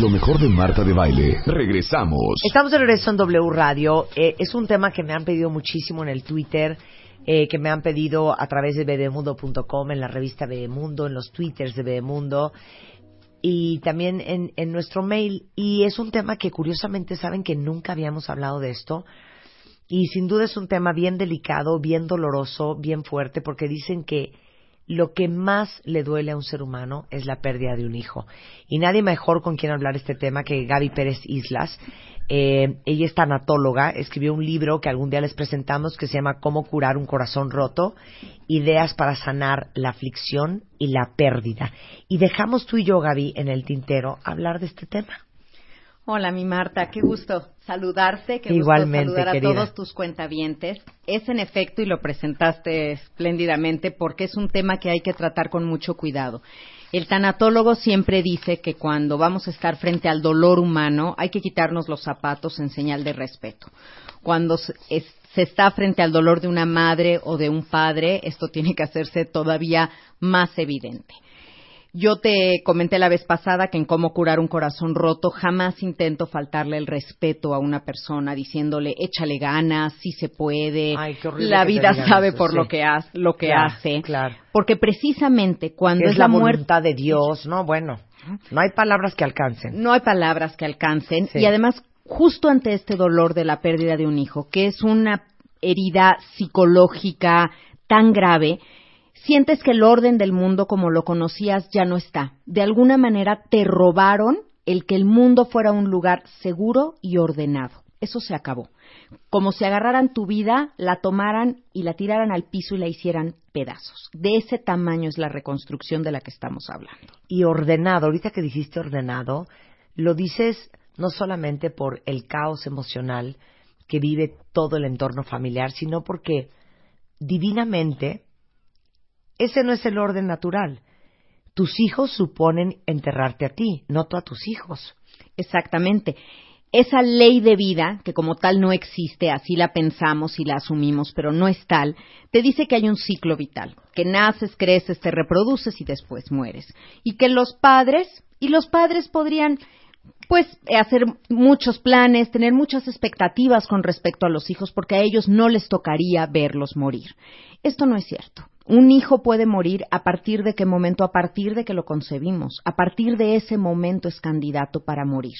lo mejor de Marta de Baile. Regresamos. Estamos de regreso en W Radio. Eh, es un tema que me han pedido muchísimo en el Twitter, eh, que me han pedido a través de bebemundo.com, en la revista Bebemundo, en los twitters de Bebemundo y también en, en nuestro mail. Y es un tema que curiosamente saben que nunca habíamos hablado de esto. Y sin duda es un tema bien delicado, bien doloroso, bien fuerte, porque dicen que lo que más le duele a un ser humano es la pérdida de un hijo. Y nadie mejor con quien hablar este tema que Gaby Pérez Islas. Eh, ella es tanatóloga, escribió un libro que algún día les presentamos que se llama Cómo curar un corazón roto, ideas para sanar la aflicción y la pérdida. Y dejamos tú y yo, Gaby, en el tintero hablar de este tema. Hola, mi Marta, qué gusto saludarte, qué Igualmente, gusto saludar querida. a todos tus cuentavientes. Es en efecto, y lo presentaste espléndidamente, porque es un tema que hay que tratar con mucho cuidado. El tanatólogo siempre dice que cuando vamos a estar frente al dolor humano hay que quitarnos los zapatos en señal de respeto. Cuando es- se está frente al dolor de una madre o de un padre, esto tiene que hacerse todavía más evidente. Yo te comenté la vez pasada que en cómo curar un corazón roto jamás intento faltarle el respeto a una persona diciéndole échale ganas, sí se puede, Ay, qué horrible la vida sabe eso, por sí. lo que, ha- lo que Claro, hace. claro. Porque precisamente cuando Que es, la muerte voluntad de Dios, ¿no? Bueno, no hay palabras que alcancen. no hay palabras que alcancen Sí. y además justo ante este dolor de la pérdida de un hijo, que es una herida psicológica tan grave, sientes que el orden del mundo como lo conocías ya no está. De alguna manera te robaron el que el mundo fuera un lugar seguro y ordenado. Eso se acabó. Como si agarraran tu vida, la tomaran y la tiraran al piso y la hicieran pedazos. De ese tamaño es la reconstrucción de la que estamos hablando. y ordenado. Ahorita que dijiste ordenado, lo dices no solamente por el caos emocional que vive todo el entorno familiar, sino porque divinamente ese no es el orden natural. Tus hijos suponen enterrarte a ti, no tú a tus hijos. Exactamente. Esa ley de vida, que como tal no existe, así la pensamos y la asumimos, pero no es tal, te dice que hay un ciclo vital, que naces, creces, te reproduces y después mueres. Y que los padres, y los padres podrían, pues, hacer muchos planes, tener muchas expectativas con respecto a los hijos, porque a ellos no les tocaría verlos morir. Esto no es cierto. Un hijo puede morir a partir de qué momento, a partir de que lo concebimos, a partir de ese momento es candidato para morir.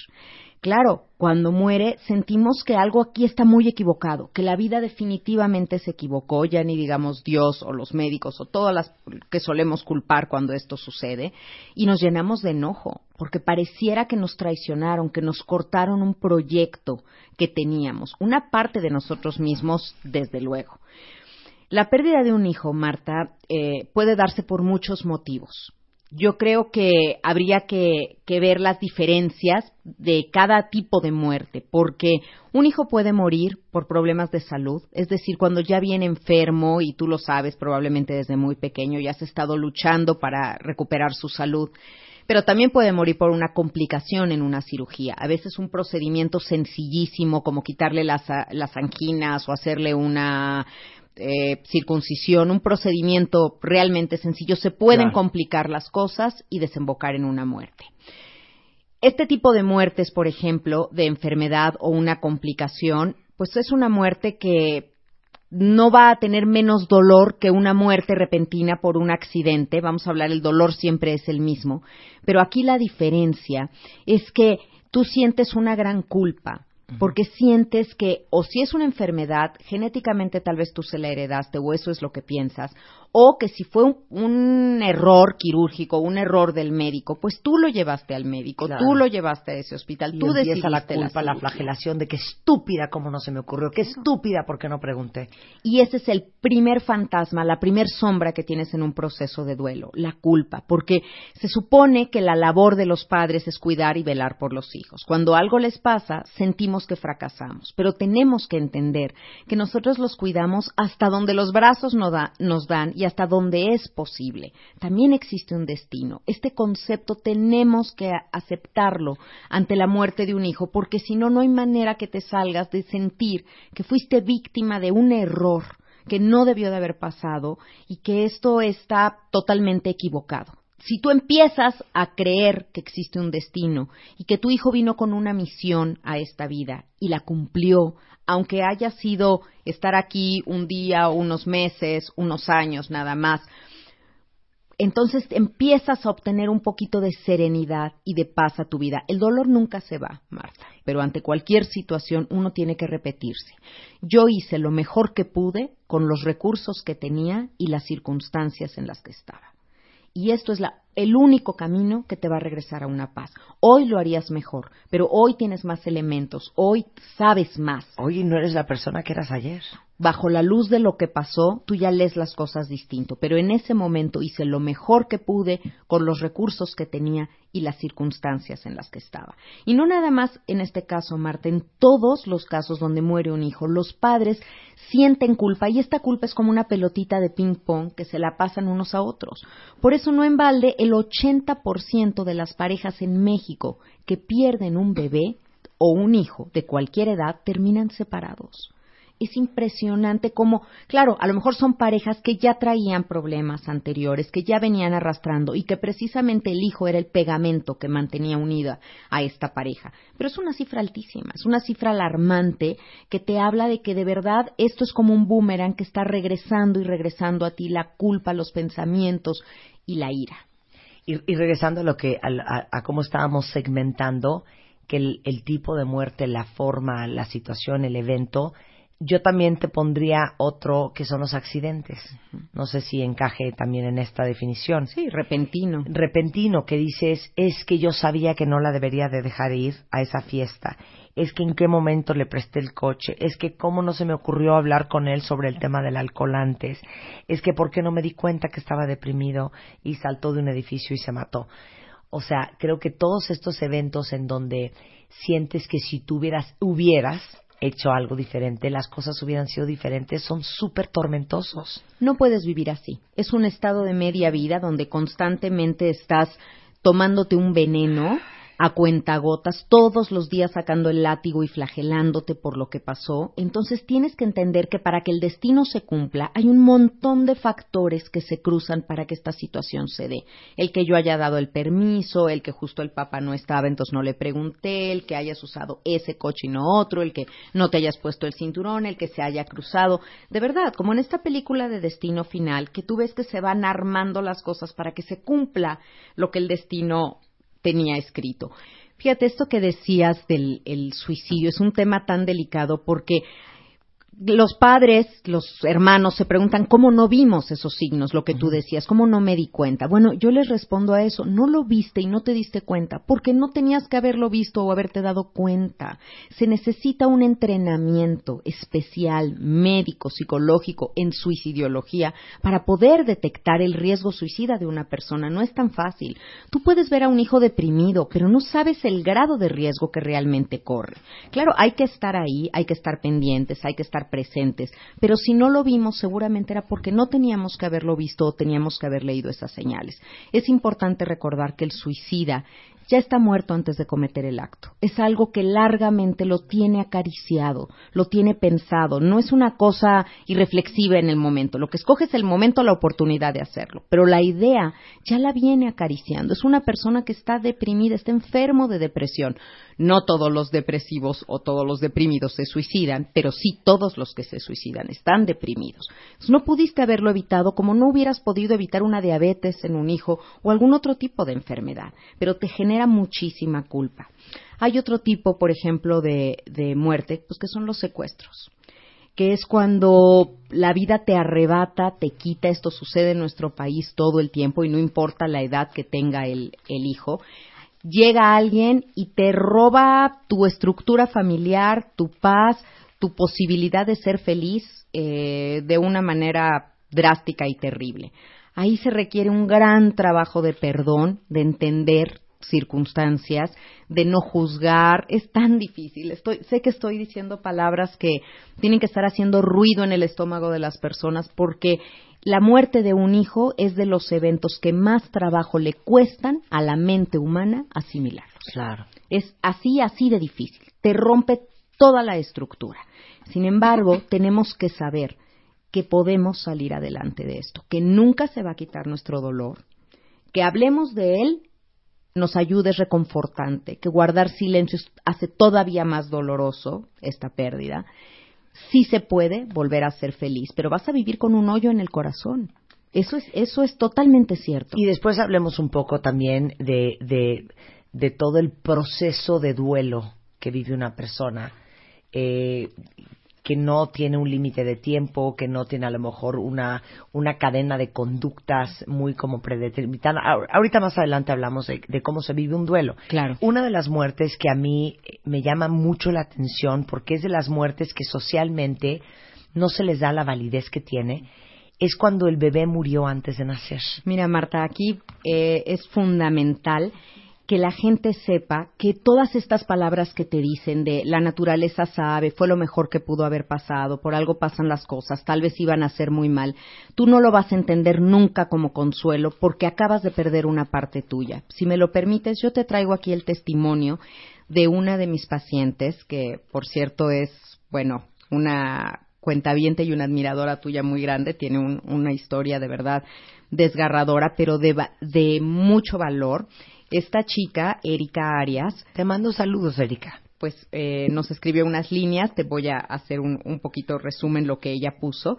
Claro, cuando muere sentimos que algo aquí está muy equivocado, que la vida definitivamente se equivocó, ya ni digamos Dios o los médicos o todas las que solemos culpar cuando esto sucede, y nos llenamos de enojo, porque pareciera que nos traicionaron, que nos cortaron un proyecto que teníamos, una parte de nosotros mismos, desde luego. La pérdida de un hijo, Marta, eh, puede darse por muchos motivos. Yo creo que habría que, que ver las diferencias de cada tipo de muerte, porque un hijo puede morir por problemas de salud, es decir, cuando ya viene enfermo y tú lo sabes probablemente desde muy pequeño y has estado luchando para recuperar su salud, pero también puede morir por una complicación en una cirugía. A veces un procedimiento sencillísimo como quitarle las, las anginas o hacerle una eh, circuncisión, un procedimiento realmente sencillo, se pueden Claro. complicar las cosas y desembocar en una muerte. Este tipo de muertes, por ejemplo, de enfermedad o una complicación, pues es una muerte que no va a tener menos dolor que una muerte repentina por un accidente. Vamos a hablar, el dolor siempre es el mismo. Pero aquí la diferencia es que tú sientes una gran culpa. Porque sientes que, o si es una enfermedad, genéticamente tal vez tú se la heredaste, o eso es lo que piensas, o que si fue un, un error quirúrgico, un error del médico, pues tú lo llevaste al médico, Claro. tú lo llevaste a ese hospital, Y tú decidiste la culpa, la, flagelación de que estúpida como no se me ocurrió, qué estúpida porque no pregunté. Y ese es el primer fantasma, la primer sombra que tienes en un proceso de duelo, la culpa, porque se supone que la labor de los padres es cuidar y velar por los hijos. Cuando algo les pasa, sentimos que fracasamos, pero tenemos que entender que nosotros los cuidamos hasta donde los brazos no da- nos dan y hasta donde es posible. También existe un destino. Este concepto tenemos que aceptarlo ante la muerte de un hijo, porque si no, no hay manera que te salgas de sentir que fuiste víctima de un error que no debió de haber pasado y que esto está totalmente equivocado. Si tú empiezas a creer que existe un destino y que tu hijo vino con una misión a esta vida y la cumplió, aunque haya sido estar aquí un día, unos meses, unos años nada más, entonces empiezas a obtener un poquito de serenidad y de paz a tu vida. El dolor nunca se va, Marta, pero ante cualquier situación uno tiene que repetirse. Yo hice lo mejor que pude con los recursos que tenía y las circunstancias en las que estaba. Y esto es la- el único camino que te va a regresar a una paz. Hoy lo harías mejor, pero hoy tienes más elementos, hoy sabes más Oye, no eres la persona que eras ayer. bajo la luz de lo que pasó, tú ya lees las cosas distinto. Pero en ese momento hice lo mejor que pude con los recursos que tenía y las circunstancias en las que estaba. Y no nada más en este caso, Marta, en todos los casos donde muere un hijo, los padres sienten culpa y esta culpa es como una pelotita de ping-pong que se la pasan unos a otros. Por eso no en balde el 80% de las parejas en México que pierden un bebé o un hijo de cualquier edad terminan separados es impresionante cómo, claro, a lo mejor son parejas que ya traían problemas anteriores, que ya venían arrastrando y que precisamente el hijo era el pegamento que mantenía unida a esta pareja. Pero es una cifra altísima, es una cifra alarmante que te habla de que de verdad esto es como un boomerang que está regresando y regresando a ti la culpa, los pensamientos y la ira. Y, regresando a lo que a, a- a cómo estábamos segmentando que el, el tipo de muerte, la forma, la situación, el evento, yo también te pondría otro que son los accidentes. No sé si encaje también en esta definición. Sí, repentino. Repentino que dices es que yo sabía que no la debería de dejar ir a esa fiesta. Es que en qué momento le presté el coche. Es que cómo no se me ocurrió hablar con él sobre el tema del alcohol antes. Es que por qué no me di cuenta que estaba deprimido y saltó de un edificio y se mató. O sea, creo que todos estos eventos en donde sientes que si tú hubieras, hubieras hecho algo diferente, las cosas hubieran sido diferentes, son súper tormentosos. No puedes vivir así. Es un estado de media vida donde constantemente estás tomándote un veneno a cuentagotas, todos los días sacando el látigo y flagelándote por lo que pasó. Entonces tienes que entender que para que el destino se cumpla hay un montón de factores que se cruzan para que esta situación se dé. El que yo haya dado el permiso, el que justo el papá no estaba, entonces no le pregunté, el que hayas usado ese coche y no otro, el que no te hayas puesto el cinturón, el que se haya cruzado. De verdad, como en esta película de Destino Final, que tú ves que se van armando las cosas para que se cumpla lo que el destino tenía escrito. Fíjate, esto que decías del el suicidio es un tema tan delicado porque los padres, los hermanos se preguntan cómo no vimos esos signos, lo que tú decías, cómo no me di cuenta. Bueno, yo les respondo a eso, no lo viste y no te diste cuenta, porque no tenías que haberlo visto o haberte dado cuenta. Se necesita un entrenamiento especial, médico, psicológico, en suicidiología, para poder detectar el riesgo suicida de una persona. No es tan fácil. Tú puedes ver a un hijo deprimido, pero no sabes el grado de riesgo que realmente corre. Claro, hay que estar ahí, hay que estar pendientes, hay que estar presentes, pero si no lo vimos seguramente era porque no teníamos que haberlo visto o teníamos que haber leído esas señales. Es importante recordar que el suicida ya está muerto antes de cometer el acto. Es algo que largamente lo tiene acariciado, lo tiene pensado. No es una cosa irreflexiva en el momento. Lo que escoge es el momento, la oportunidad de hacerlo. Pero la idea ya la viene acariciando. Es una persona que está deprimida, está enfermo de depresión. No todos los depresivos o todos los deprimidos se suicidan, pero sí todos los que se suicidan están deprimidos. No pudiste haberlo evitado como no hubieras podido evitar una diabetes en un hijo o algún otro tipo de enfermedad, pero te genera muchísima culpa. Hay otro tipo, por ejemplo, de, de muerte, pues que son los secuestros que es cuando la vida te arrebata, te quita, esto sucede en nuestro país todo el tiempo y no importa la edad que tenga el, el hijo, llega alguien y te roba tu estructura familiar, tu paz, tu posibilidad de ser feliz eh, de una manera drástica y terrible. Ahí se requiere un gran trabajo de perdón, de entender circunstancias, de no juzgar. Es tan difícil. Estoy, sé que estoy diciendo palabras que tienen que estar haciendo ruido en el estómago de las personas porque la muerte de un hijo es de los eventos que más trabajo le cuestan a la mente humana asimilarlos. Claro. Es así, así de difícil. Te rompe toda la estructura. Sin embargo, tenemos que saber que podemos salir adelante de esto, que nunca se va a quitar nuestro dolor, que hablemos de él nos ayude es reconfortante, que guardar silencio hace todavía más doloroso esta pérdida. Sí se puede volver a ser feliz, pero vas a vivir con un hoyo en el corazón. Eso es, eso es totalmente cierto. Y después hablemos un poco también de, de, de todo el proceso de duelo que vive una persona. Eh, que no tiene un límite de tiempo, que no tiene a lo mejor una, una cadena de conductas muy como predeterminada. Ahorita más adelante hablamos de, de, cómo se vive un duelo. Claro. Una de las muertes que a mí me llama mucho la atención, porque es de las muertes que socialmente no se les da la validez que tiene, es cuando el bebé murió antes de nacer. Mira, Marta, aquí eh, es fundamental que la gente sepa que todas estas palabras que te dicen de la naturaleza sabe, fue lo mejor que pudo haber pasado, por algo pasan las cosas, tal vez iban a ser muy mal, tú no lo vas a entender nunca como consuelo porque acabas de perder una parte tuya. Si me lo permites, yo te traigo aquí el testimonio de una de mis pacientes, que por cierto es, bueno, una cuentaviente y una admiradora tuya muy grande, tiene un, una historia de verdad desgarradora, pero de, de mucho valor esta chica, Erika Arias. Te mando saludos, Erika. Pues eh, nos escribió unas líneas, te voy a hacer un, un poquito resumen lo que ella puso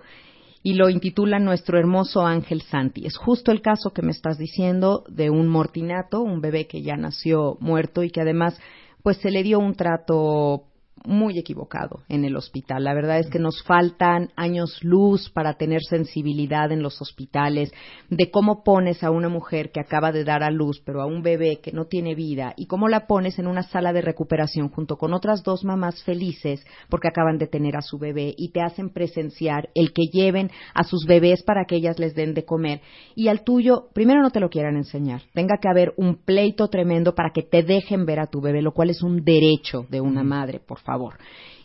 y lo intitula Nuestro hermoso ángel Santi. Es justo el caso que me estás diciendo de un mortinato, un bebé que ya nació muerto y que además pues se le dio un trato muy equivocado en el hospital. La verdad es que nos faltan años luz para tener sensibilidad en los hospitales de cómo pones a una mujer que acaba de dar a luz, pero a un bebé que no tiene vida, y cómo la pones en una sala de recuperación junto con otras dos mamás felices porque acaban de tener a su bebé y te hacen presenciar el que lleven a sus bebés para que ellas les den de comer y al tuyo primero no te lo quieran enseñar. Tenga que haber un pleito tremendo para que te dejen ver a tu bebé, lo cual es un derecho de una madre, por favor.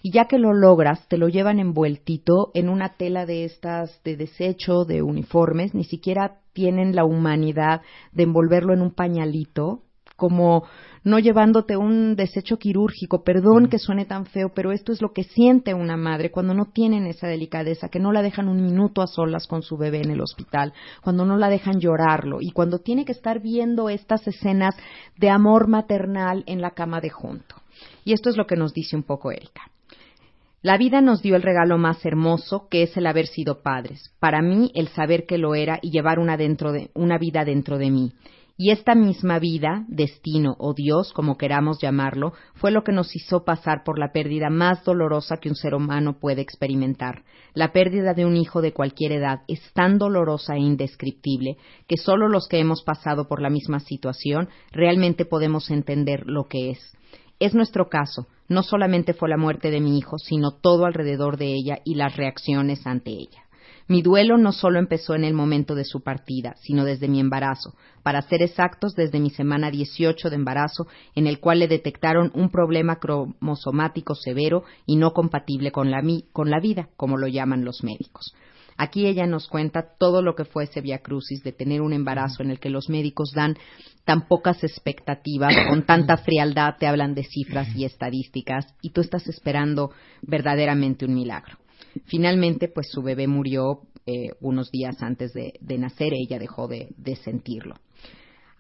Y ya que lo logras, te lo llevan envueltito en una tela de estas de desecho, de uniformes, ni siquiera tienen la humanidad de envolverlo en un pañalito, como no llevándote un desecho quirúrgico. Perdón que suene tan feo, pero esto es lo que siente una madre cuando no tienen esa delicadeza, que no la dejan un minuto a solas con su bebé en el hospital, cuando no la dejan llorarlo y cuando tiene que estar viendo estas escenas de amor maternal en la cama de junto. Y esto es lo que nos dice un poco Erika. La vida nos dio el regalo más hermoso, que es el haber sido padres. Para mí, el saber que lo era y llevar una, dentro de, una vida dentro de mí. Y esta misma vida, destino o Dios, como queramos llamarlo, fue lo que nos hizo pasar por la pérdida más dolorosa que un ser humano puede experimentar. La pérdida de un hijo de cualquier edad es tan dolorosa e indescriptible que solo los que hemos pasado por la misma situación realmente podemos entender lo que es. Es nuestro caso. No solamente fue la muerte de mi hijo, sino todo alrededor de ella y las reacciones ante ella. Mi duelo no solo empezó en el momento de su partida, sino desde mi embarazo, para ser exactos, desde mi semana 18 de embarazo, en el cual le detectaron un problema cromosomático severo y no compatible con la, con la vida, como lo llaman los médicos. Aquí ella nos cuenta todo lo que fue ese via crucis de tener un embarazo en el que los médicos dan tan pocas expectativas, con tanta frialdad te hablan de cifras y estadísticas y tú estás esperando verdaderamente un milagro. Finalmente, pues su bebé murió eh, unos días antes de, nacer, ella dejó de, de sentirlo.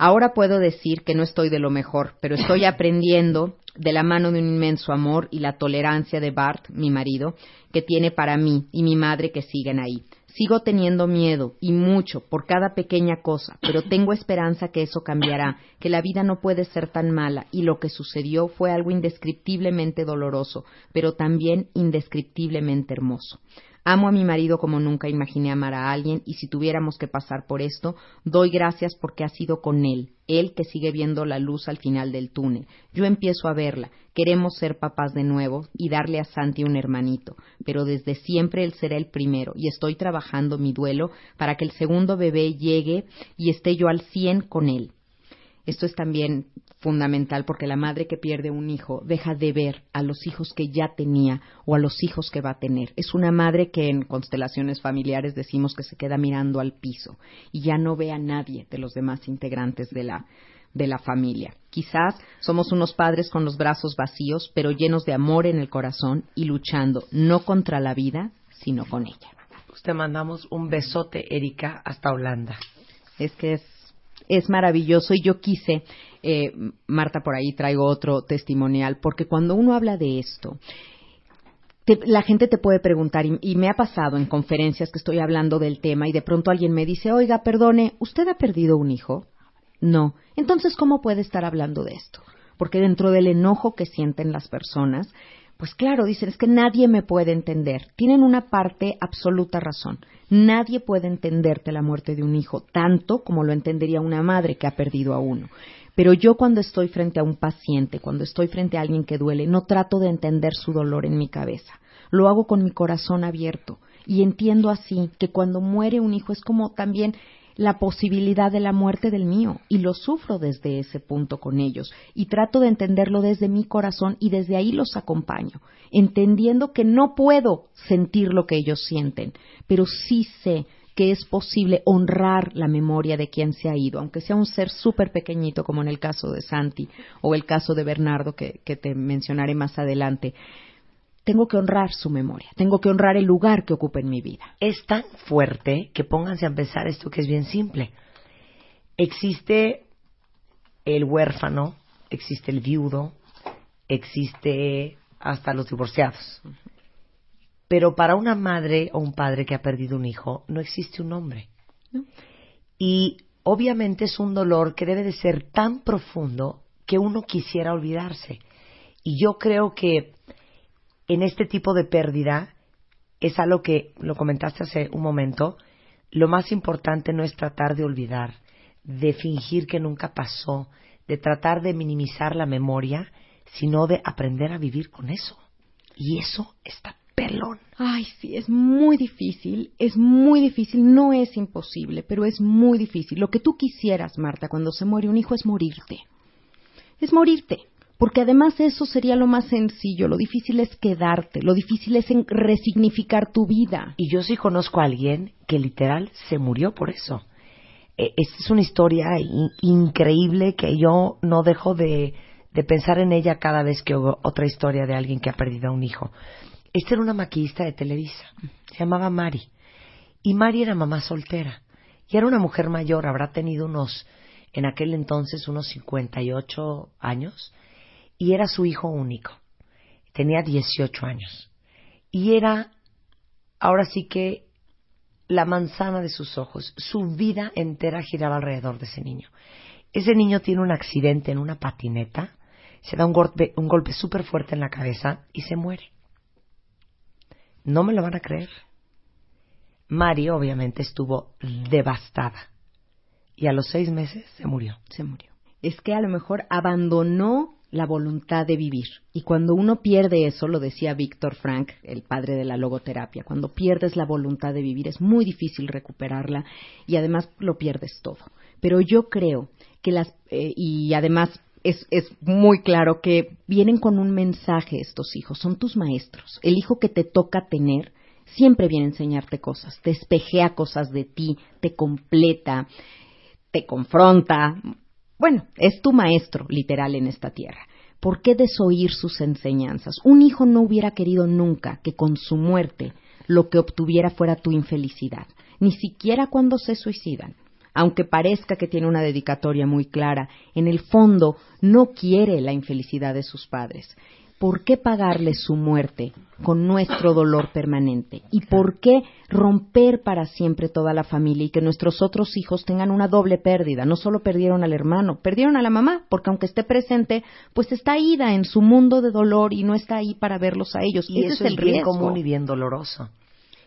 Ahora puedo decir que no estoy de lo mejor, pero estoy aprendiendo de la mano de un inmenso amor y la tolerancia de Bart, mi marido, que tiene para mí y mi madre que siguen ahí. Sigo teniendo miedo y mucho por cada pequeña cosa, pero tengo esperanza que eso cambiará, que la vida no puede ser tan mala y lo que sucedió fue algo indescriptiblemente doloroso, pero también indescriptiblemente hermoso. Amo a mi marido como nunca imaginé amar a alguien y si tuviéramos que pasar por esto, doy gracias porque ha sido con él, él que sigue viendo la luz al final del túnel. Yo empiezo a verla, queremos ser papás de nuevo y darle a Santi un hermanito, pero desde siempre él será el primero y estoy trabajando mi duelo para que el segundo bebé llegue y esté yo al cien con él. Esto es también fundamental porque la madre que pierde un hijo deja de ver a los hijos que ya tenía o a los hijos que va a tener. Es una madre que en constelaciones familiares decimos que se queda mirando al piso y ya no ve a nadie de los demás integrantes de la de la familia. Quizás somos unos padres con los brazos vacíos, pero llenos de amor en el corazón y luchando no contra la vida, sino con ella. Te mandamos un besote, Erika, hasta Holanda. Es que es es maravilloso y yo quise, eh, Marta, por ahí traigo otro testimonial, porque cuando uno habla de esto, la gente te puede preguntar, y, y, me ha pasado en conferencias que estoy hablando del tema y de pronto alguien me dice, oiga, perdone, ¿usted ha perdido un hijo? No. Entonces, ¿cómo puede estar hablando de esto? Porque dentro del enojo que sienten las personas, pues claro, dicen, es que nadie me puede entender. Tienen una parte absoluta razón. Nadie puede entenderte la muerte de un hijo tanto como lo entendería una madre que ha perdido a uno. Pero yo cuando estoy frente a un paciente, cuando estoy frente a alguien que duele, no trato de entender su dolor en mi cabeza. Lo hago con mi corazón abierto. Y entiendo así que cuando muere un hijo es como también la posibilidad de la muerte del mío. Y lo sufro desde ese punto con ellos. Y trato de entenderlo desde mi corazón y desde ahí los acompaño, entendiendo que no puedo sentir lo que ellos sienten, pero sí sé que es posible honrar la memoria de quien se ha ido, aunque sea un ser súper pequeñito como en el caso de Santi o el caso de Bernardo que, que te mencionaré más adelante tengo que honrar su memoria, tengo que honrar el lugar que ocupa en mi vida. Es tan fuerte que pónganse a empezar esto que es bien simple. Existe el huérfano, existe el viudo, existe hasta los divorciados. Pero para una madre o un padre que ha perdido un hijo no existe un nombre. Y obviamente es un dolor que debe de ser tan profundo que uno quisiera olvidarse. Y yo creo que en este tipo de pérdida es algo que lo comentaste hace un momento, lo más importante no es tratar de olvidar, de fingir que nunca pasó, de tratar de minimizar la memoria, sino de aprender a vivir con eso. Y eso está pelón. Ay, sí, es muy difícil, es muy difícil, no es imposible, pero es muy difícil. Lo que tú quisieras, Marta, cuando se muere un hijo es morirte. Es morirte porque además eso sería lo más sencillo, lo difícil es quedarte, lo difícil es resignificar tu vida. Y yo sí conozco a alguien que literal se murió por eso. E, esta es una historia increíble que yo no dejo de, de pensar en ella cada vez que oigo otra historia de alguien que ha perdido a un hijo. Esta era una maquillista de Televisa, se llamaba Mari. Y Mari era mamá soltera. Y era una mujer mayor, habrá tenido unos, en aquel entonces, unos 58 años y era su hijo único. Tenía 18 años. Y era, ahora sí que, la manzana de sus ojos. Su vida entera giraba alrededor de ese niño. Ese niño tiene un accidente en una patineta, se da un golpe, un golpe súper fuerte en la cabeza y se muere. No me lo van a creer. Mari obviamente estuvo devastada y a los seis meses se murió. Se murió. Es que a lo mejor abandonó la voluntad de vivir. Y cuando uno pierde eso, lo decía Víctor Frank, el padre de la logoterapia, cuando pierdes la voluntad de vivir es muy difícil recuperarla y además lo pierdes todo. Pero yo creo que las, eh, y además es, es, muy claro que vienen con un mensaje estos hijos, son tus maestros. El hijo que te toca tener siempre viene a enseñarte cosas, te espejea cosas de ti, te completa, te confronta, bueno, es tu maestro, literal, en esta tierra. ¿Por qué desoír sus enseñanzas? Un hijo no hubiera querido nunca que con su muerte lo que obtuviera fuera tu infelicidad, ni siquiera cuando se suicidan. Aunque parezca que tiene una dedicatoria muy clara, en el fondo no quiere la infelicidad de sus padres. ¿por qué pagarle su muerte con nuestro dolor permanente? ¿Y por qué romper para siempre toda la familia y que nuestros otros hijos tengan una doble pérdida? No solo perdieron al hermano, perdieron a la mamá, porque aunque esté presente, pues está ida en su mundo de dolor y no está ahí para verlos a ellos. Y Ese eso es el bien riesgo. común y bien doloroso.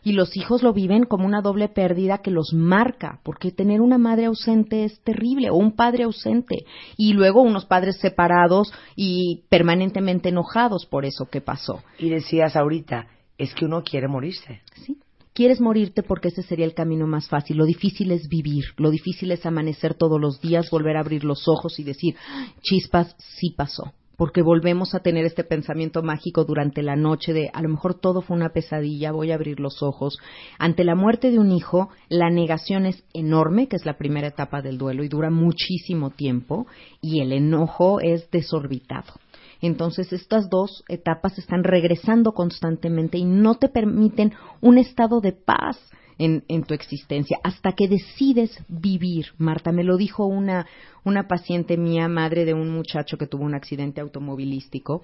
Y los hijos lo viven como una doble pérdida que los marca, porque tener una madre ausente es terrible, o un padre ausente, y luego unos padres separados y permanentemente enojados por eso que pasó. Y decías ahorita, es que uno quiere morirse. ¿sí? Quieres morirte porque ese sería el camino más fácil. Lo difícil es vivir, lo difícil es amanecer todos los días, volver a abrir los ojos y decir, chispas, sí pasó. Porque volvemos a tener este pensamiento mágico durante la noche de a lo mejor todo fue una pesadilla, voy a abrir los ojos. Ante la muerte de un hijo, la negación es enorme, que es la primera etapa del duelo y dura muchísimo tiempo, y el enojo es desorbitado. Entonces estas dos etapas están regresando constantemente y no te permiten un estado de paz en, en, tu existencia hasta que decides vivir. Marta, me lo dijo una, una paciente mía, madre de un muchacho que tuvo un accidente automovilístico.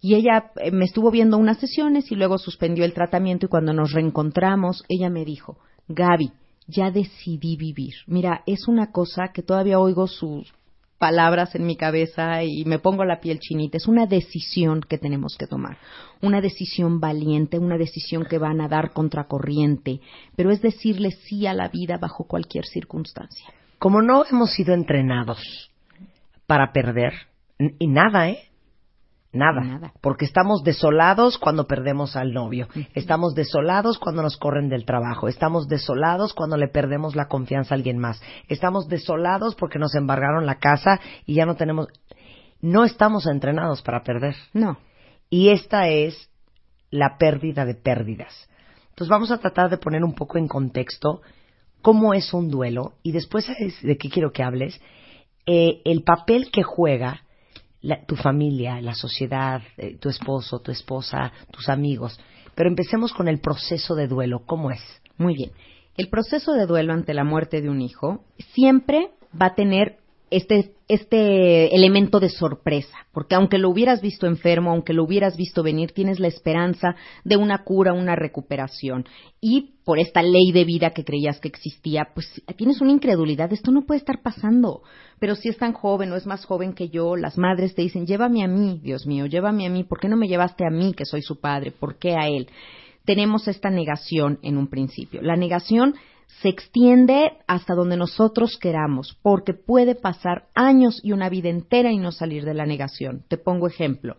Y ella eh, me estuvo viendo unas sesiones y luego suspendió el tratamiento y cuando nos reencontramos, ella me dijo, Gaby, ya decidí vivir. Mira, es una cosa que todavía oigo sus palabras en mi cabeza y me pongo la piel chinita. Es una decisión que tenemos que tomar, una decisión valiente, una decisión que va a nadar contracorriente, pero es decirle sí a la vida bajo cualquier circunstancia. Como no hemos sido entrenados para perder, y nada, ¿eh? Nada. Nada. Porque estamos desolados cuando perdemos al novio. Estamos desolados cuando nos corren del trabajo. Estamos desolados cuando le perdemos la confianza a alguien más. Estamos desolados porque nos embargaron la casa y ya no tenemos. No estamos entrenados para perder. No. Y esta es la pérdida de pérdidas. Entonces vamos a tratar de poner un poco en contexto cómo es un duelo y después ¿sabes de qué quiero que hables. Eh, el papel que juega la, tu familia, la sociedad, eh, tu esposo, tu esposa, tus amigos. Pero empecemos con el proceso de duelo. ¿Cómo es? Muy bien. El proceso de duelo ante la muerte de un hijo siempre va a tener este, este elemento de sorpresa, porque aunque lo hubieras visto enfermo, aunque lo hubieras visto venir, tienes la esperanza de una cura, una recuperación. Y por esta ley de vida que creías que existía, pues tienes una incredulidad, esto no puede estar pasando. Pero si es tan joven o es más joven que yo, las madres te dicen, llévame a mí, Dios mío, llévame a mí, ¿por qué no me llevaste a mí, que soy su padre? ¿Por qué a él? Tenemos esta negación en un principio. La negación se extiende hasta donde nosotros queramos, porque puede pasar años y una vida entera y no salir de la negación. Te pongo ejemplo.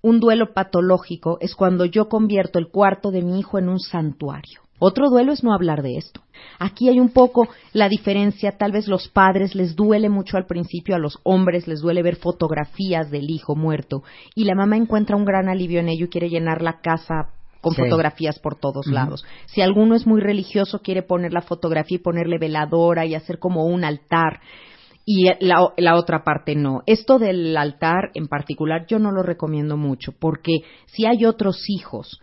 Un duelo patológico es cuando yo convierto el cuarto de mi hijo en un santuario. Otro duelo es no hablar de esto. Aquí hay un poco la diferencia, tal vez los padres les duele mucho al principio, a los hombres les duele ver fotografías del hijo muerto y la mamá encuentra un gran alivio en ello y quiere llenar la casa con Sí. fotografías por todos lados. Si alguno es muy religioso, quiere poner la fotografía y ponerle veladora y hacer como un altar. Y la, la otra parte no. Esto del altar en particular yo no lo recomiendo mucho porque si hay otros hijos,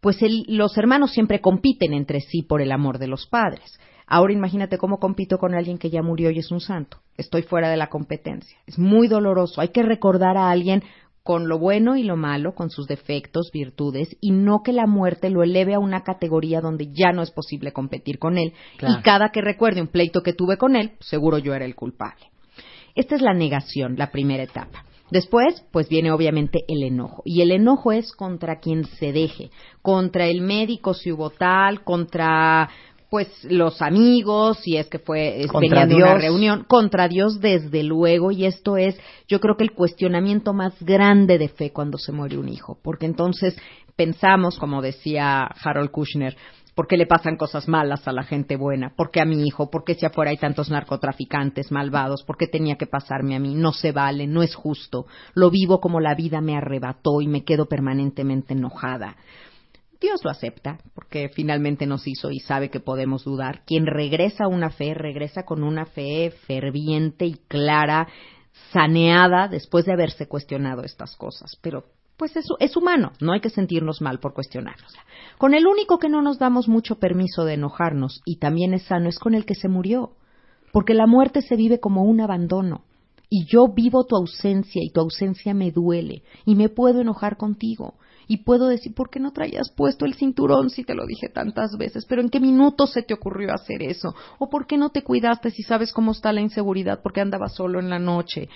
pues el- los hermanos siempre compiten entre sí por el amor de los padres. Ahora imagínate cómo compito con alguien que ya murió y es un santo. Estoy fuera de la competencia. Es muy doloroso. Hay que recordar a alguien con lo bueno y lo malo, con sus defectos, virtudes, y no que la muerte lo eleve a una categoría donde ya no es posible competir con él. Claro. Y cada que recuerde un pleito que tuve con él, seguro yo era el culpable. Esta es la negación, la primera etapa. Después, pues viene obviamente el enojo. Y el enojo es contra quien se deje, contra el médico si hubo tal, contra pues los amigos, si es que fue Contra venían de una reunión, contra Dios desde luego, y esto es, yo creo que el cuestionamiento más grande de fe cuando se muere un hijo, porque entonces pensamos, como decía Harold Kushner, ¿Por qué le pasan cosas malas a la gente buena? ¿Por qué a mi hijo? ¿Por qué si afuera hay tantos narcotraficantes malvados? ¿Por qué tenía que pasarme a mí? No se vale, no es justo. Lo vivo como la vida me arrebató y me quedo permanentemente enojada. Dios lo acepta, porque finalmente nos hizo y sabe que podemos dudar. Quien regresa a una fe, regresa con una fe ferviente y clara, saneada después de haberse cuestionado estas cosas. Pero pues es, es humano, no hay que sentirnos mal por cuestionarnos. Con el único que no nos damos mucho permiso de enojarnos y también es sano es con el que se murió, porque la muerte se vive como un abandono y yo vivo tu ausencia y tu ausencia me duele y me puedo enojar contigo y puedo decir, ¿por qué no traías puesto el cinturón si te lo dije tantas veces? Pero ¿en qué minuto se te ocurrió hacer eso? ¿O por qué no te cuidaste si sabes cómo está la inseguridad porque andaba solo en la noche?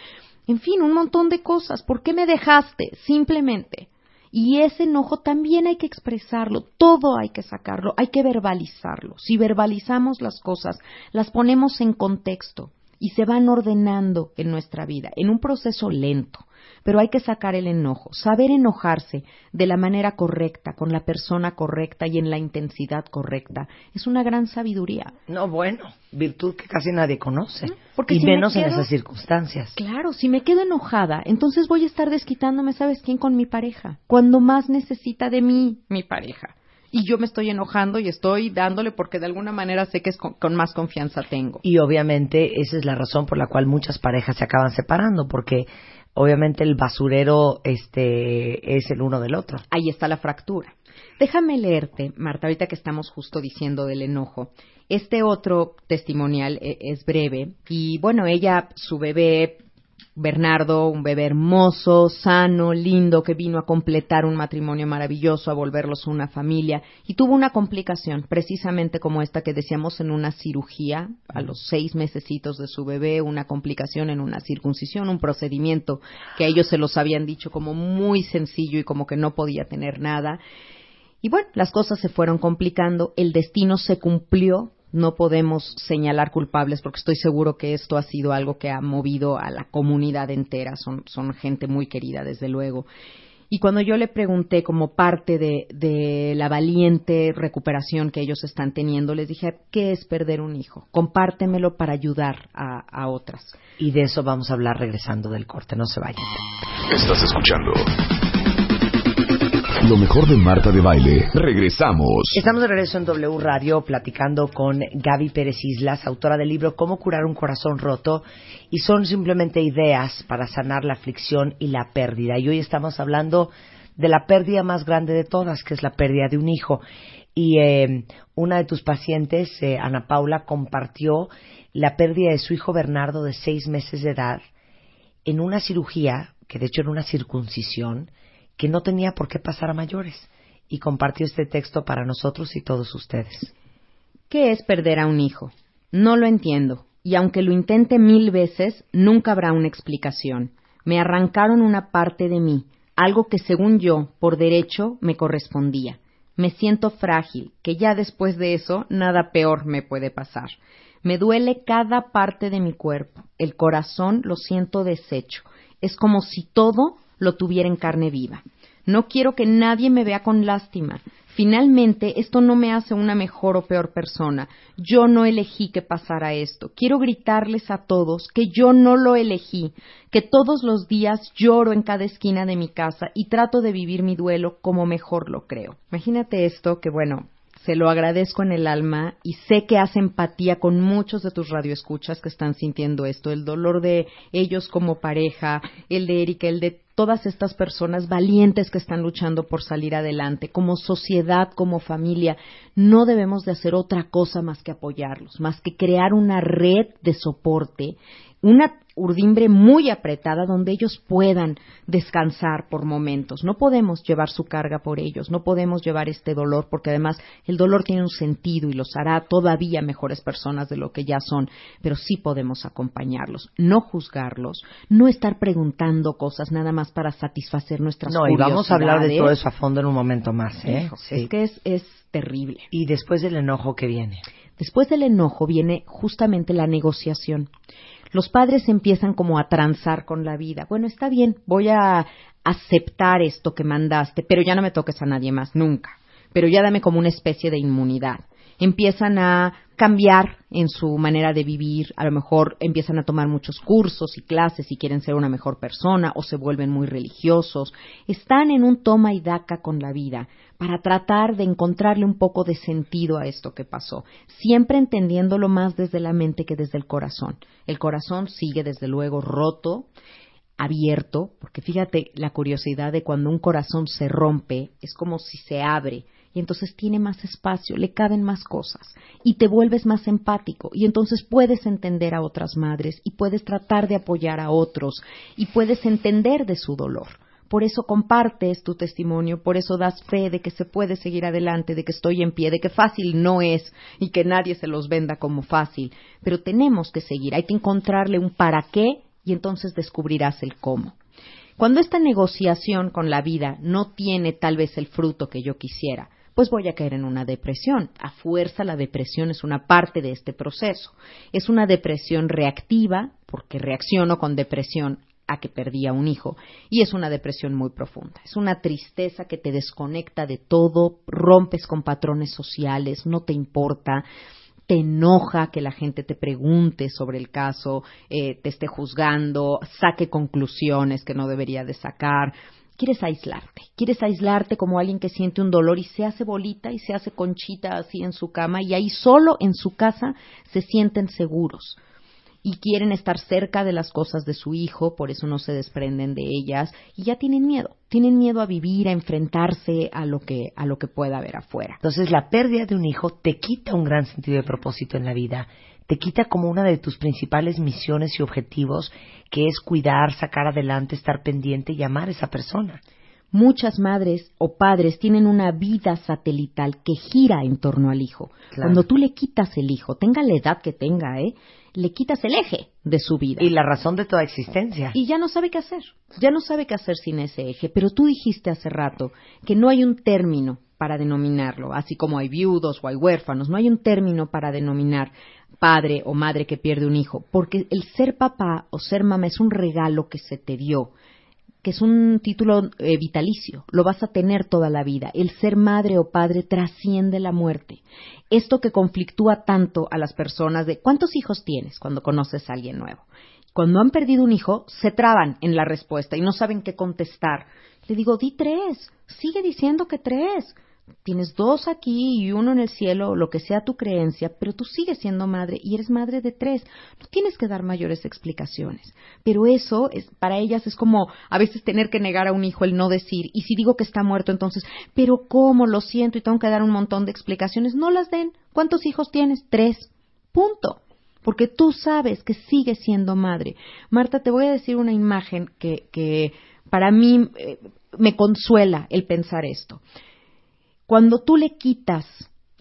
En fin, un montón de cosas. ¿Por qué me dejaste? Simplemente. Y ese enojo también hay que expresarlo, todo hay que sacarlo, hay que verbalizarlo. Si verbalizamos las cosas, las ponemos en contexto y se van ordenando en nuestra vida, en un proceso lento pero hay que sacar el enojo, saber enojarse de la manera correcta, con la persona correcta y en la intensidad correcta. Es una gran sabiduría. No, bueno, virtud que casi nadie conoce. Porque y si me menos en esas circunstancias. Claro, si me quedo enojada, entonces voy a estar desquitándome, ¿sabes quién? Con mi pareja. Cuando más necesita de mí, mi pareja. Y yo me estoy enojando y estoy dándole porque de alguna manera sé que es con, con más confianza tengo. Y obviamente esa es la razón por la cual muchas parejas se acaban separando, porque obviamente el basurero este es el uno del otro. Ahí está la fractura. Déjame leerte, Marta, ahorita que estamos justo diciendo del enojo. Este otro testimonial eh, es breve y bueno, ella, su bebé, Bernardo, un bebé hermoso, sano, lindo, que vino a completar un matrimonio maravilloso, a volverlos una familia, y tuvo una complicación, precisamente como esta que decíamos en una cirugía, a los seis mesecitos de su bebé, una complicación en una circuncisión, un procedimiento que a ellos se los habían dicho como muy sencillo y como que no podía tener nada. Y bueno, las cosas se fueron complicando, el destino se cumplió, no podemos señalar culpables porque estoy seguro que esto ha sido algo que ha movido a la comunidad entera, son, son gente muy querida desde luego. Y cuando yo le pregunté como parte de, de la valiente recuperación que ellos están teniendo, les dije, ¿qué es perder un hijo? Compártemelo para ayudar a, a otras. Y de eso vamos a hablar regresando del corte, no se vayan. Estás escuchando lo mejor de Marta de Baile. Regresamos. Estamos de regreso en W Radio platicando con Gaby Pérez Islas, autora del libro Cómo curar un corazón roto, y son simplemente ideas para sanar la aflicción y la pérdida. Y hoy estamos hablando de la pérdida más grande de todas, que es la pérdida de un hijo. Y eh, una de tus pacientes, eh, Ana Paula, compartió la pérdida de su hijo Bernardo de seis meses de edad en una cirugía, que de hecho era una circuncisión, que no tenía por qué pasar a mayores. Y compartió este texto para nosotros y todos ustedes. ¿Qué es perder a un hijo? No lo entiendo, y aunque lo intente mil veces, nunca habrá una explicación. Me arrancaron una parte de mí, algo que según yo, por derecho, me correspondía. Me siento frágil, que ya después de eso nada peor me puede pasar. Me duele cada parte de mi cuerpo, el corazón lo siento deshecho. Es como si todo lo tuviera en carne viva. No quiero que nadie me vea con lástima. Finalmente, esto no me hace una mejor o peor persona. Yo no elegí que pasara esto. Quiero gritarles a todos que yo no lo elegí, que todos los días lloro en cada esquina de mi casa y trato de vivir mi duelo como mejor lo creo. Imagínate esto, que bueno, se lo agradezco en el alma y sé que hace empatía con muchos de tus radioescuchas que están sintiendo esto, el dolor de ellos como pareja, el de Erika, el de todas estas personas valientes que están luchando por salir adelante, como sociedad, como familia, no debemos de hacer otra cosa más que apoyarlos, más que crear una red de soporte, una urdimbre muy apretada donde ellos puedan descansar por momentos. No podemos llevar su carga por ellos, no podemos llevar este dolor porque además el dolor tiene un sentido y los hará todavía mejores personas de lo que ya son, pero sí podemos acompañarlos, no juzgarlos, no estar preguntando cosas nada más para satisfacer nuestras No, y vamos a hablar de todo curiosidades. eso a fondo en un momento más, ¿eh? Hijo, Sí. Es que es, es terrible. Y después del enojo que viene. Después del enojo viene justamente la negociación. Los padres empiezan como a transar con la vida. Bueno, está bien, voy a aceptar esto que mandaste, pero ya no me toques a nadie más, nunca. Pero ya dame como una especie de inmunidad. Empiezan a cambiar en su manera de vivir, a lo mejor empiezan a tomar muchos cursos y clases y quieren ser una mejor persona o se vuelven muy religiosos. Están en un toma y daca con la vida para tratar de encontrarle un poco de sentido a esto que pasó, siempre entendiéndolo más desde la mente que desde el corazón. El corazón sigue desde luego roto, abierto, porque fíjate la curiosidad de cuando un corazón se rompe, es como si se abre y entonces tiene más espacio, le caben más cosas y te vuelves más empático y entonces puedes entender a otras madres y puedes tratar de apoyar a otros y puedes entender de su dolor. Por eso compartes tu testimonio, por eso das fe de que se puede seguir adelante, de que estoy en pie, de que fácil no es y que nadie se los venda como fácil. Pero tenemos que seguir, hay que encontrarle un para qué y entonces descubrirás el cómo. Cuando esta negociación con la vida no tiene tal vez el fruto que yo quisiera, pues voy a caer en una depresión. A fuerza la depresión es una parte de este proceso. Es una depresión reactiva, porque reacciono con depresión a que perdía un hijo, y es una depresión muy profunda. Es una tristeza que te desconecta de todo, rompes con patrones sociales, no te importa, te enoja que la gente te pregunte sobre el caso, eh, te esté juzgando, saque conclusiones que no debería de sacar. Quieres aislarte, quieres aislarte como alguien que siente un dolor y se hace bolita y se hace conchita así en su cama y ahí solo en su casa se sienten seguros y quieren estar cerca de las cosas de su hijo, por eso no se desprenden de ellas y ya tienen miedo, tienen miedo a vivir, a enfrentarse a lo que a lo que pueda haber afuera. Entonces la pérdida de un hijo te quita un gran sentido de propósito en la vida, te quita como una de tus principales misiones y objetivos, que es cuidar, sacar adelante, estar pendiente y amar a esa persona. Muchas madres o padres tienen una vida satelital que gira en torno al hijo. Claro. Cuando tú le quitas el hijo, tenga la edad que tenga, ¿eh? le quitas el eje de su vida. Y la razón de toda existencia. Y ya no sabe qué hacer, ya no sabe qué hacer sin ese eje. Pero tú dijiste hace rato que no hay un término para denominarlo, así como hay viudos o hay huérfanos, no hay un término para denominar padre o madre que pierde un hijo, porque el ser papá o ser mamá es un regalo que se te dio, que es un título eh, vitalicio, lo vas a tener toda la vida. El ser madre o padre trasciende la muerte. Esto que conflictúa tanto a las personas de ¿cuántos hijos tienes cuando conoces a alguien nuevo? Cuando han perdido un hijo, se traban en la respuesta y no saben qué contestar. Le digo, di tres, sigue diciendo que tres. Tienes dos aquí y uno en el cielo, lo que sea tu creencia, pero tú sigues siendo madre y eres madre de tres. No tienes que dar mayores explicaciones. Pero eso es, para ellas es como a veces tener que negar a un hijo el no decir. Y si digo que está muerto, entonces, pero cómo lo siento y tengo que dar un montón de explicaciones. No las den. ¿Cuántos hijos tienes? Tres. Punto porque tú sabes que sigues siendo madre. Marta, te voy a decir una imagen que, que para mí eh, me consuela el pensar esto. Cuando tú le quitas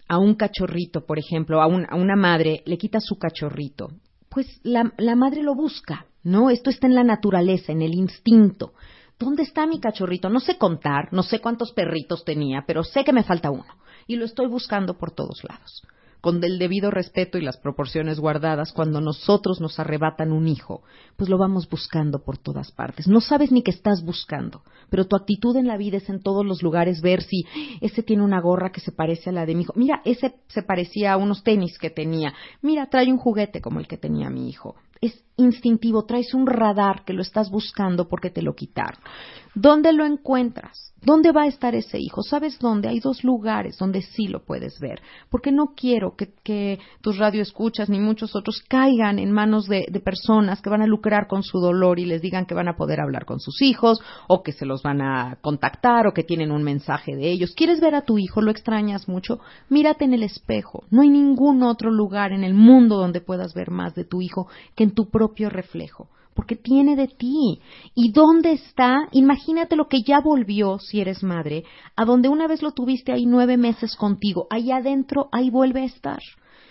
a un cachorrito, por ejemplo, a, un, a una madre, le quitas su cachorrito, pues la, la madre lo busca, ¿no? Esto está en la naturaleza, en el instinto. ¿Dónde está mi cachorrito? No sé contar, no sé cuántos perritos tenía, pero sé que me falta uno. Y lo estoy buscando por todos lados con el debido respeto y las proporciones guardadas, cuando nosotros nos arrebatan un hijo, pues lo vamos buscando por todas partes. No sabes ni qué estás buscando, pero tu actitud en la vida es en todos los lugares ver si ese tiene una gorra que se parece a la de mi hijo. Mira, ese se parecía a unos tenis que tenía. Mira, trae un juguete como el que tenía mi hijo. Es instintivo, traes un radar que lo estás buscando porque te lo quitaron. ¿Dónde lo encuentras? ¿Dónde va a estar ese hijo? ¿Sabes dónde? Hay dos lugares donde sí lo puedes ver. Porque no quiero que, que tus radioescuchas ni muchos otros caigan en manos de, de, personas que van a lucrar con su dolor y les digan que van a poder hablar con sus hijos o que se los van a contactar o que tienen un mensaje de ellos. ¿Quieres ver a tu hijo? ¿Lo extrañas mucho? Mírate en el espejo. No hay ningún otro lugar en el mundo donde puedas ver más de tu hijo que en tu propio reflejo porque tiene de ti. ¿Y dónde está? Imagínate lo que ya volvió, si eres madre, a donde una vez lo tuviste ahí nueve meses contigo, ahí adentro, ahí vuelve a estar.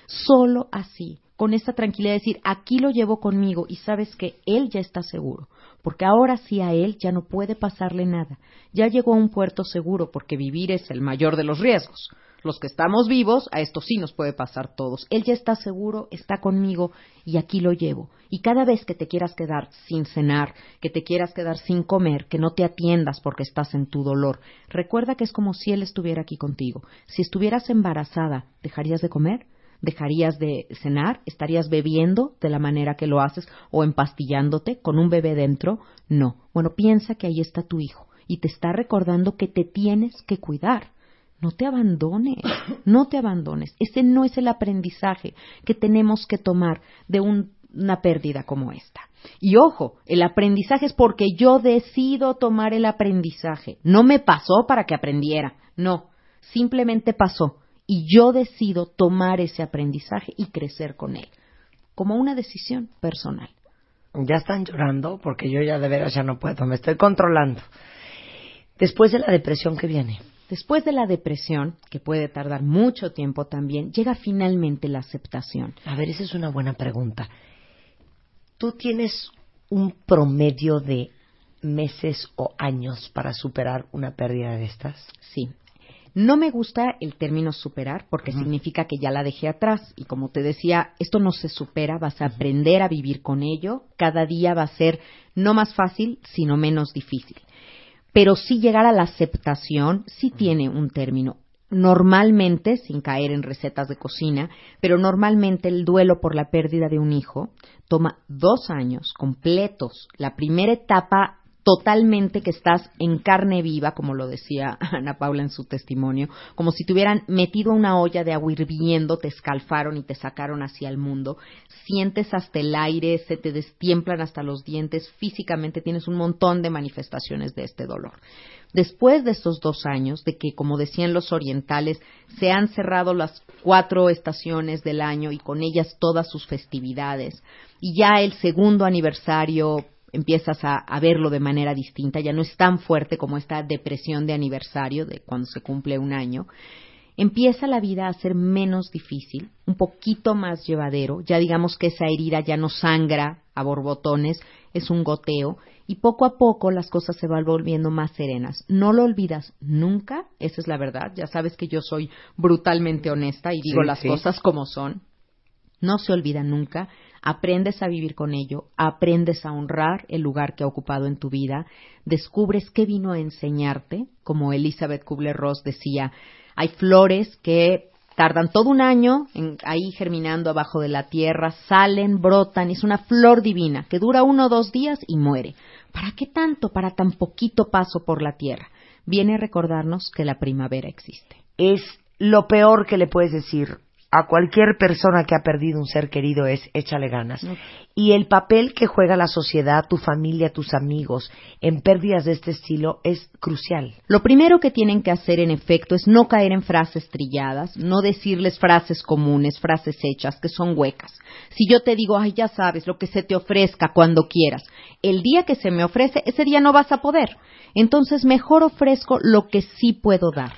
Solo así, con esta tranquilidad de decir, aquí lo llevo conmigo y sabes que él ya está seguro, porque ahora sí a él ya no puede pasarle nada. Ya llegó a un puerto seguro, porque vivir es el mayor de los riesgos los que estamos vivos, a esto sí nos puede pasar todos. Él ya está seguro, está conmigo y aquí lo llevo. Y cada vez que te quieras quedar sin cenar, que te quieras quedar sin comer, que no te atiendas porque estás en tu dolor, recuerda que es como si él estuviera aquí contigo. Si estuvieras embarazada, ¿dejarías de comer? ¿Dejarías de cenar? ¿Estarías bebiendo de la manera que lo haces o empastillándote con un bebé dentro? No. Bueno, piensa que ahí está tu hijo y te está recordando que te tienes que cuidar no te abandones, no te abandones. Ese no es el aprendizaje que tenemos que tomar de un, una pérdida como esta. Y ojo, el aprendizaje es porque yo decido tomar el aprendizaje. No me pasó para que aprendiera, no. simplemente pasó y yo decido tomar ese aprendizaje y crecer con él, como una decisión personal. Ya están llorando porque yo ya de veras ya no puedo, me estoy controlando. Después de la depresión que viene. Después de la depresión, que puede tardar mucho tiempo también, llega finalmente la aceptación. A ver, esa es una buena pregunta. ¿Tú tienes un promedio de meses o años para superar una pérdida de estas? Sí. No me gusta el término superar porque significa que ya la dejé atrás y como te decía, esto no se supera, vas a aprender a vivir con ello, cada día va a ser no más fácil, sino menos difícil. Pero sí llegar a la aceptación sí tiene un término. Normalmente, sin caer en recetas de cocina, pero normalmente el duelo por la pérdida de un hijo toma dos años completos. La primera etapa totalmente que estás en carne viva, como lo decía Ana Paula en su testimonio, como si te hubieran metido una olla de agua hirviendo, te escalfaron y te sacaron hacia el mundo, sientes hasta el aire, se te destiemplan hasta los dientes, físicamente tienes un montón de manifestaciones de este dolor. Después de estos dos años, de que, como decían los orientales, se han cerrado las cuatro estaciones del año y con ellas todas sus festividades, y ya el segundo aniversario empiezas a, a, verlo de manera distinta, ya no es tan fuerte como esta depresión de aniversario de cuando se cumple un año. Empieza la vida a ser menos difícil, un poquito más llevadero, ya digamos que esa herida ya no sangra a borbotones, es un goteo, y poco a poco las cosas se van volviendo más serenas. No lo olvidas nunca, esa es la verdad, ya sabes que yo soy brutalmente honesta y digo Sí, las sí. cosas como son. No se olvida nunca, aprendes a vivir con ello, aprendes a honrar el lugar que ha ocupado en tu vida, descubres qué vino a enseñarte, como Elizabeth Kubler-Ross decía, hay flores que tardan todo un año en- ahí germinando abajo de la tierra, salen, brotan, es una flor divina que dura uno o dos días y muere. ¿Para qué tanto? Para tan poquito paso por la tierra. Viene a recordarnos que la primavera existe. Es lo peor que le puedes decir a cualquier persona que ha perdido un ser querido es échale ganas. Y el papel que juega la sociedad, tu familia, tus amigos en pérdidas de este estilo es crucial. Lo primero que tienen que hacer, en efecto, es no caer en frases trilladas, no decirles frases comunes, frases hechas, que son huecas. Si yo te digo, ay, ya sabes, lo que se te ofrezca cuando quieras, el día que se me ofrece, ese día no vas a poder. Entonces, mejor ofrezco lo que sí puedo dar,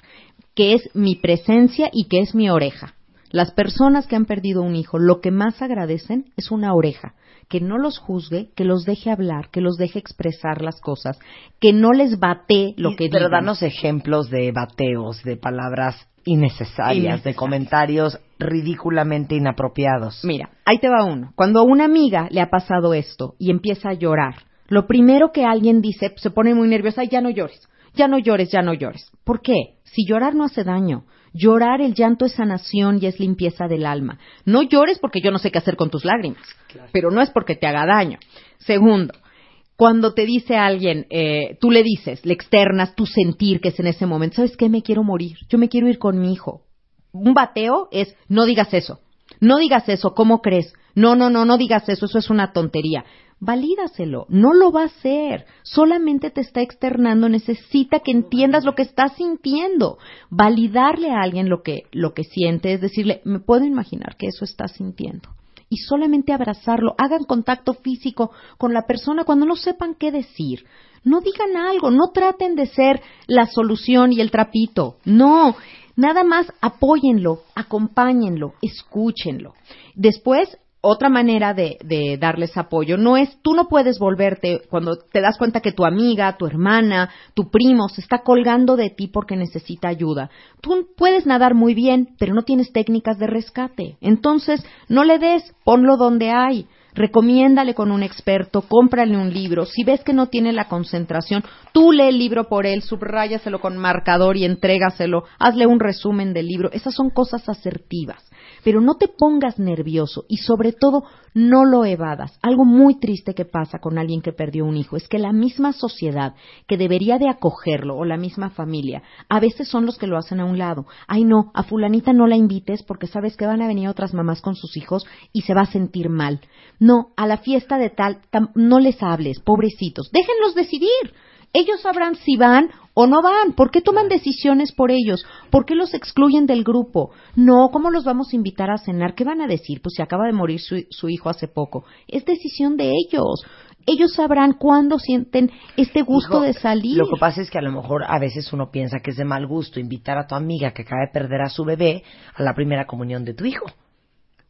que es mi presencia y que es mi oreja. Las personas que han perdido un hijo, lo que más agradecen es una oreja, que no los juzgue, que los deje hablar, que los deje expresar las cosas, que no les bate lo Y- que Pero digan. danos ejemplos de bateos, de palabras innecesarias, de Innecesarias. comentarios ridículamente inapropiados. Mira, ahí te va uno. Cuando a una amiga le ha pasado esto y empieza a llorar, lo primero que alguien dice, se pone muy nerviosa, "Ay, ya no llores, ya no llores, ya no llores. ¿Por qué? Si llorar no hace daño. Llorar, el llanto es sanación y es limpieza del alma. No llores porque yo no sé qué hacer con tus lágrimas, pero no es porque te haga daño. Segundo, cuando te dice alguien, eh, tú le dices, le externas tu sentir que es en ese momento, ¿sabes qué? Me quiero morir, yo me quiero ir con mi hijo. Un bateo es, no digas eso, no digas eso, ¿cómo crees? No, no, no, no digas eso, eso es una tontería. Valídaselo, no lo va a hacer, solamente te está externando, necesita que entiendas lo que estás sintiendo. Validarle a alguien lo que, lo que siente es decirle, me puedo imaginar que eso estás sintiendo y solamente abrazarlo, hagan contacto físico con la persona cuando no sepan qué decir. No digan algo, no traten de ser la solución y el trapito. No, nada más apóyenlo, acompáñenlo, escúchenlo. Después, otra manera de, de darles apoyo no es, tú no puedes volverte cuando te das cuenta que tu amiga, tu hermana, tu primo se está colgando de ti porque necesita ayuda. Tú puedes nadar muy bien, pero no tienes técnicas de rescate. Entonces, no le des, ponlo donde hay. Recomiéndale con un experto, cómprale un libro. Si ves que no tiene la concentración, tú lee el libro por él, subráyaselo con marcador y entrégaselo. Hazle un resumen del libro. Esas son cosas asertivas. Pero no te pongas nervioso y sobre todo no lo evadas. Algo muy triste que pasa con alguien que perdió un hijo es que la misma sociedad que debería de acogerlo o la misma familia, a veces son los que lo hacen a un lado. Ay no, a fulanita no la invites porque sabes que van a venir otras mamás con sus hijos y se va a sentir mal. No, a la fiesta de tal tam- no les hables, pobrecitos. Déjenlos decidir. Ellos sabrán si van o no van. ¿Por qué toman decisiones por ellos? ¿Por qué los excluyen del grupo? No, ¿cómo los vamos a invitar a cenar? ¿Qué van a decir? Pues si acaba de morir su, su hijo hace poco. Es decisión de ellos. Ellos sabrán cuándo sienten este gusto Hijo, de salir. Lo que pasa es que a lo mejor a veces uno piensa que es de mal gusto invitar a tu amiga que acaba de perder a su bebé a la primera comunión de tu hijo.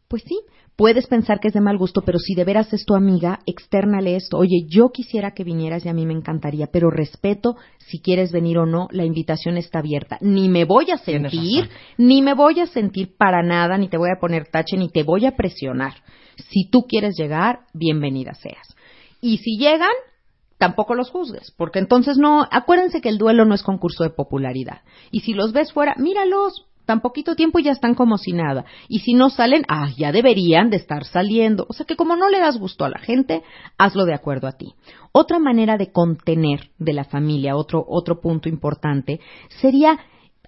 Pues sí, puedes pensar que es de mal gusto, pero si de veras es tu amiga, externale esto. Oye, yo quisiera que vinieras y a mí me encantaría, pero respeto si quieres venir o no, la invitación está abierta. Ni me voy a sentir, ni me voy a sentir para nada, ni te voy a poner tache, ni te voy a presionar. Si tú quieres llegar, bienvenida seas. Y si llegan, tampoco los juzgues, porque entonces no, acuérdense que el duelo no es concurso de popularidad. Y si los ves fuera, míralos, tan poquito tiempo y ya están como si nada. Y si no salen, ah, ya deberían de estar saliendo. O sea que como no le das gusto a la gente, hazlo de acuerdo a ti. Otra manera de contener de la familia, otro, otro punto importante, sería,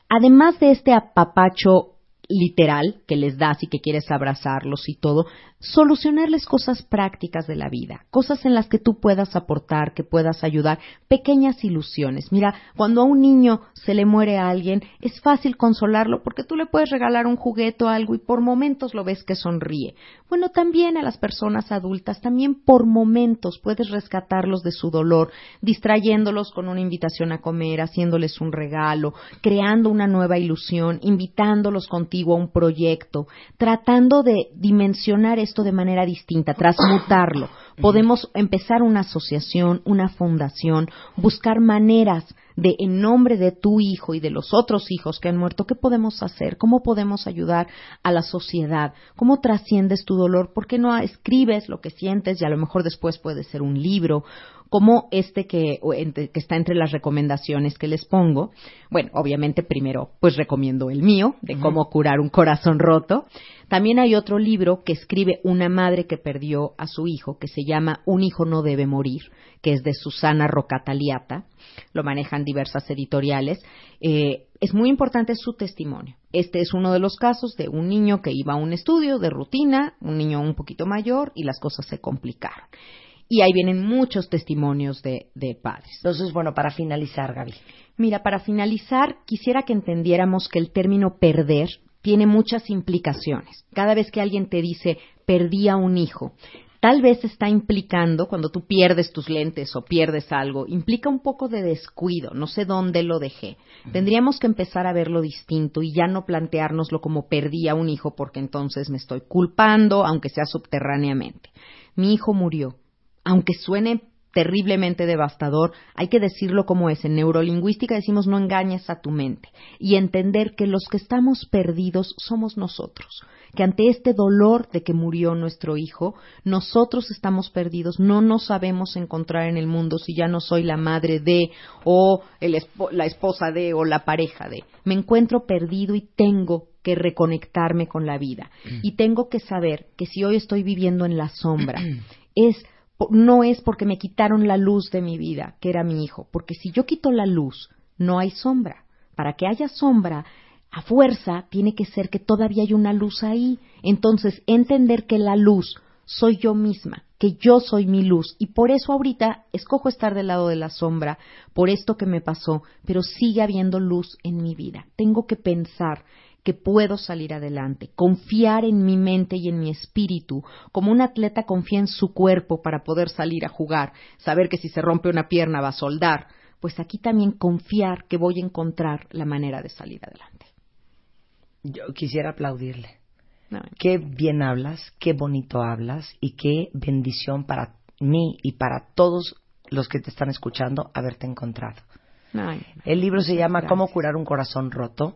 además de este apapacho literal que les das y que quieres abrazarlos y todo, solucionarles cosas prácticas de la vida, cosas en las que tú puedas aportar, que puedas ayudar, pequeñas ilusiones. Mira, cuando a un niño se le muere a alguien, es fácil consolarlo porque tú le puedes regalar un juguete o algo y por momentos lo ves que sonríe. Bueno, también a las personas adultas, también por momentos puedes rescatarlos de su dolor, distrayéndolos con una invitación a comer, haciéndoles un regalo, creando una nueva ilusión, invitándolos contigo a un proyecto, tratando de dimensionar esto de manera distinta, transmutarlo. Podemos empezar una asociación, una fundación, buscar maneras de, en nombre de tu hijo y de los otros hijos que han muerto, ¿qué podemos hacer? ¿Cómo podemos ayudar a la sociedad? ¿Cómo trasciendes tu dolor? ¿Por qué no escribes lo que sientes y a lo mejor después puede ser un libro? como este que, está entre las recomendaciones que les pongo. Bueno, obviamente primero pues recomiendo el mío, de cómo curar un corazón roto. También hay otro libro que escribe una madre que perdió a su hijo, que se llama Un hijo no debe morir, que es de Susana Rocataliata. Lo manejan diversas editoriales. Eh, es muy importante su testimonio. Este es uno de los casos de un niño que iba a un estudio de rutina, un niño un poquito mayor, y las cosas se complicaron. Y ahí vienen muchos testimonios de, de padres. Entonces, bueno, para finalizar, Gaby. Mira, para finalizar, quisiera que entendiéramos que el término perder tiene muchas implicaciones. Cada vez que alguien te dice perdí a un hijo, tal vez está implicando, cuando tú pierdes tus lentes o pierdes algo, implica un poco de descuido, no sé dónde lo dejé. Tendríamos que empezar a verlo distinto y ya no planteárnoslo como perdí a un hijo porque entonces me estoy culpando, aunque sea subterráneamente. Mi hijo murió, aunque suene terriblemente devastador, hay que decirlo como es. En neurolingüística decimos no engañes a tu mente y entender que los que estamos perdidos somos nosotros, que ante este dolor de que murió nuestro hijo, nosotros estamos perdidos, no nos sabemos encontrar en el mundo si ya no soy la madre de o el la esposa de o la pareja de. Me encuentro perdido y tengo que reconectarme con la vida y tengo que saber que si hoy estoy viviendo en la sombra es no es porque me quitaron la luz de mi vida, que era mi hijo, porque si yo quito la luz, no hay sombra. Para que haya sombra, a fuerza tiene que ser que todavía hay una luz ahí. Entonces, entender que la luz soy yo misma, que yo soy mi luz, y por eso ahorita escojo estar del lado de la sombra, por esto que me pasó, pero sigue habiendo luz en mi vida. Tengo que pensar que puedo salir adelante, confiar en mi mente y en mi espíritu, como un atleta confía en su cuerpo para poder salir a jugar, saber que si se rompe una pierna va a soldar, pues aquí también confiar que voy a encontrar la manera de salir adelante. Yo quisiera aplaudirle. No, Qué bien hablas, qué bonito hablas y qué bendición para mí y para todos los que te están escuchando haberte encontrado. no, no, El libro se llama. Cómo curar un corazón roto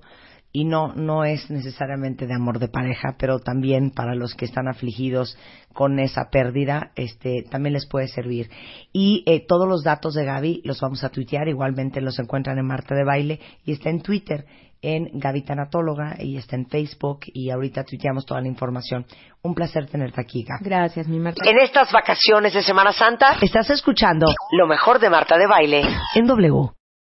y no no es necesariamente de amor de pareja, pero también para los que están afligidos con esa pérdida, este también les puede servir. Y eh, todos los datos de Gaby los vamos a tuitear, igualmente los encuentran en Marta de Baile y está en Twitter en Gaby Tanatóloga y está en Facebook y ahorita tuiteamos toda la información. Un placer tenerte aquí, Gaby. Gracias, mi Marta. En estas vacaciones de Semana Santa estás escuchando lo mejor de Marta de Baile en W.